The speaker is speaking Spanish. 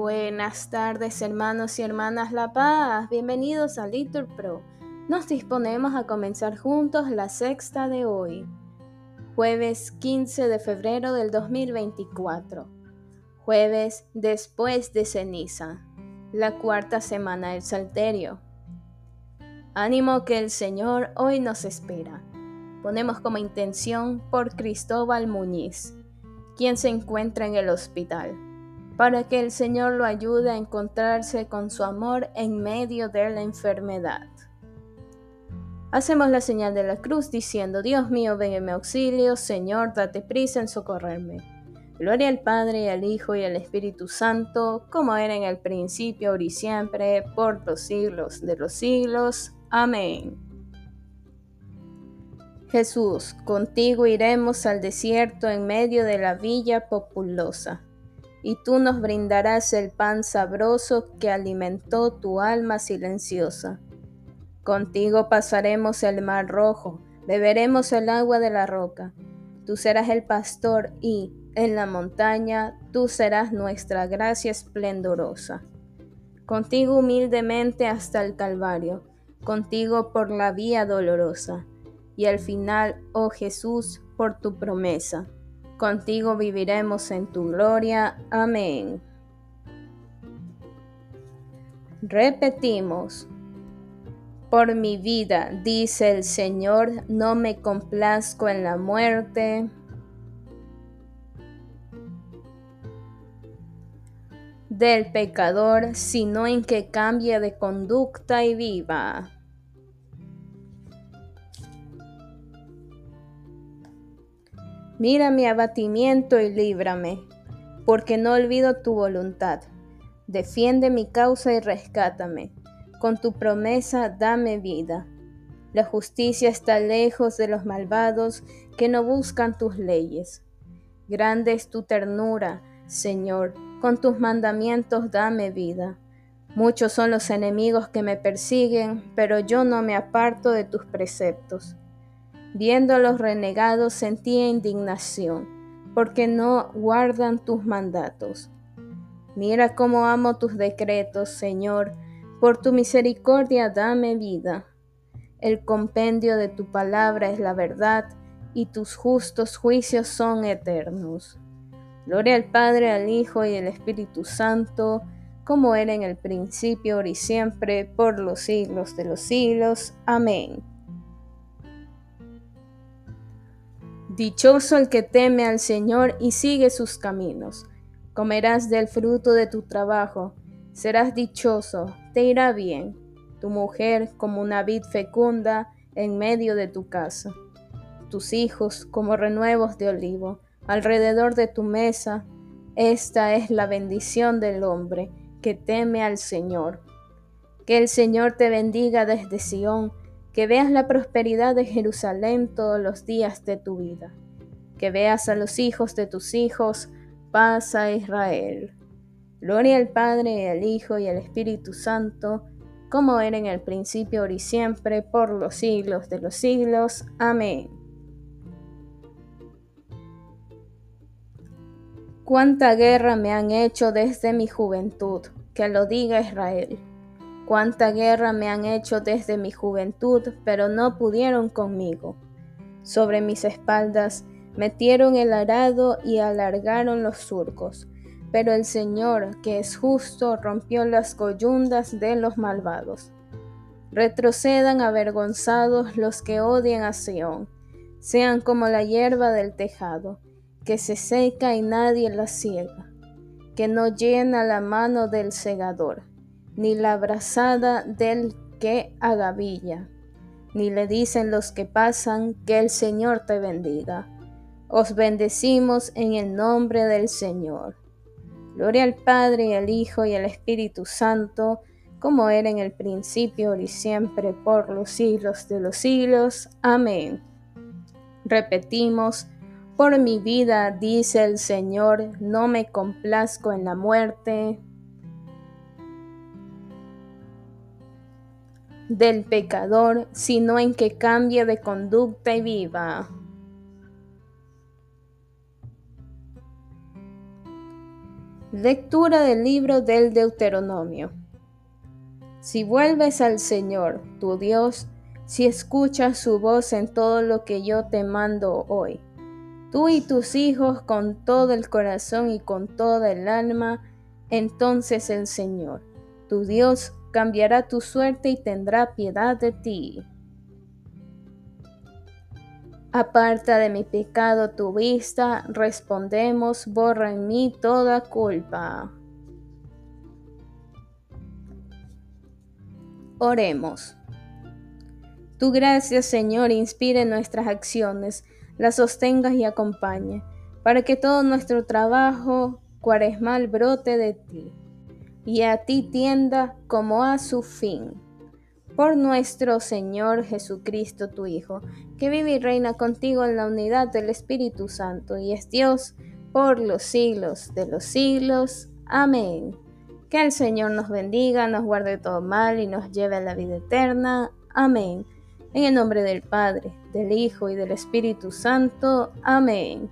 Buenas tardes hermanos y hermanas La Paz, bienvenidos a Litur Pro. Nos disponemos a comenzar juntos la sexta de hoy, jueves 15 de febrero del 2024, jueves después de ceniza, la cuarta semana del Salterio. Ánimo que el Señor hoy nos espera. Ponemos como intención por Cristóbal Muñiz, quien se encuentra en el hospital para que el Señor lo ayude a encontrarse con su amor en medio de la enfermedad. Hacemos la señal de la cruz diciendo, Dios mío, ven en mi auxilio, Señor, date prisa en socorrerme. Gloria al Padre, al Hijo, y al Espíritu Santo, como era en el principio, ahora y siempre, por los siglos de los siglos. Amén. Jesús, contigo iremos al desierto en medio de la villa populosa y tú nos brindarás el pan sabroso que alimentó tu alma silenciosa. Contigo pasaremos el mar rojo, beberemos el agua de la roca. Tú serás el pastor y, en la montaña, tú serás nuestra gracia esplendorosa. Contigo humildemente hasta el Calvario, contigo por la vía dolorosa, y al final, oh Jesús, por tu promesa contigo viviremos en tu gloria. Amén. Repetimos, por mi vida, dice el Señor, no me complazco en la muerte. del pecador, sino en que cambie de conducta y viva. Mira mi abatimiento y líbrame, porque no olvido tu voluntad. Defiende mi causa y rescátame. Con tu promesa dame vida. La justicia está lejos de los malvados que no buscan tus leyes. Grande es tu ternura, Señor, con tus mandamientos dame vida. Muchos son los enemigos que me persiguen, pero yo no me aparto de tus preceptos. Viendo a los renegados sentía indignación, porque no guardan tus mandatos. Mira cómo amo tus decretos, Señor, por tu misericordia dame vida. El compendio de tu palabra es la verdad, y tus justos juicios son eternos. Gloria al Padre, al Hijo y al Espíritu Santo, como era en el principio, ahora y siempre, por los siglos de los siglos. Amén. Dichoso el que teme al Señor y sigue sus caminos. Comerás del fruto de tu trabajo, serás dichoso, te irá bien. Tu mujer como una vid fecunda en medio de tu casa. Tus hijos como renuevos de olivo alrededor de tu mesa. Esta es la bendición del hombre que teme al Señor. Que el Señor te bendiga desde Sión que veas la prosperidad de Jerusalén todos los días de tu vida, que veas a los hijos de tus hijos, paz a Israel. Gloria al Padre, al Hijo y al Espíritu Santo, como era en el principio, ahora y siempre, por los siglos de los siglos. Amén. Cuánta guerra me han hecho desde mi juventud, que lo diga Israel. Cuánta guerra me han hecho desde mi juventud, pero no pudieron conmigo. Sobre mis espaldas metieron el arado y alargaron los surcos, pero el Señor, que es justo, rompió las coyundas de los malvados. Retrocedan avergonzados los que odian a Sión, sean como la hierba del tejado, que se seca y nadie la ciega, que no llena la mano del segador ni la brazada del que agavilla, ni le dicen los que pasan que el Señor te bendiga. Os bendecimos en el nombre del Señor. Gloria al Padre y al Hijo y al Espíritu Santo, como era en el principio y siempre por los siglos de los siglos. Amén. Repetimos, por mi vida, dice el Señor, no me complazco en la muerte, del pecador, sino en que cambie de conducta y viva. Lectura del libro del Deuteronomio. Si vuelves al Señor, tu Dios, si escuchas su voz en todo lo que yo te mando hoy, tú y tus hijos con todo el corazón y con toda el alma, entonces el Señor, tu Dios, cambiará tu suerte y tendrá piedad de ti. Aparta de mi pecado tu vista, respondemos, borra en mí toda culpa. Oremos. Tu gracia, Señor, inspire nuestras acciones, las sostengas y acompañe, para que todo nuestro trabajo cuaresmal brote de ti, y a ti tienda como a su fin por nuestro Señor Jesucristo, tu Hijo, que vive y reina contigo en la unidad del Espíritu Santo y es Dios por los siglos de los siglos. Amén. Que el Señor nos bendiga, nos guarde todo mal y nos lleve a la vida eterna. Amén. En el nombre del Padre, del Hijo y del Espíritu Santo. Amén.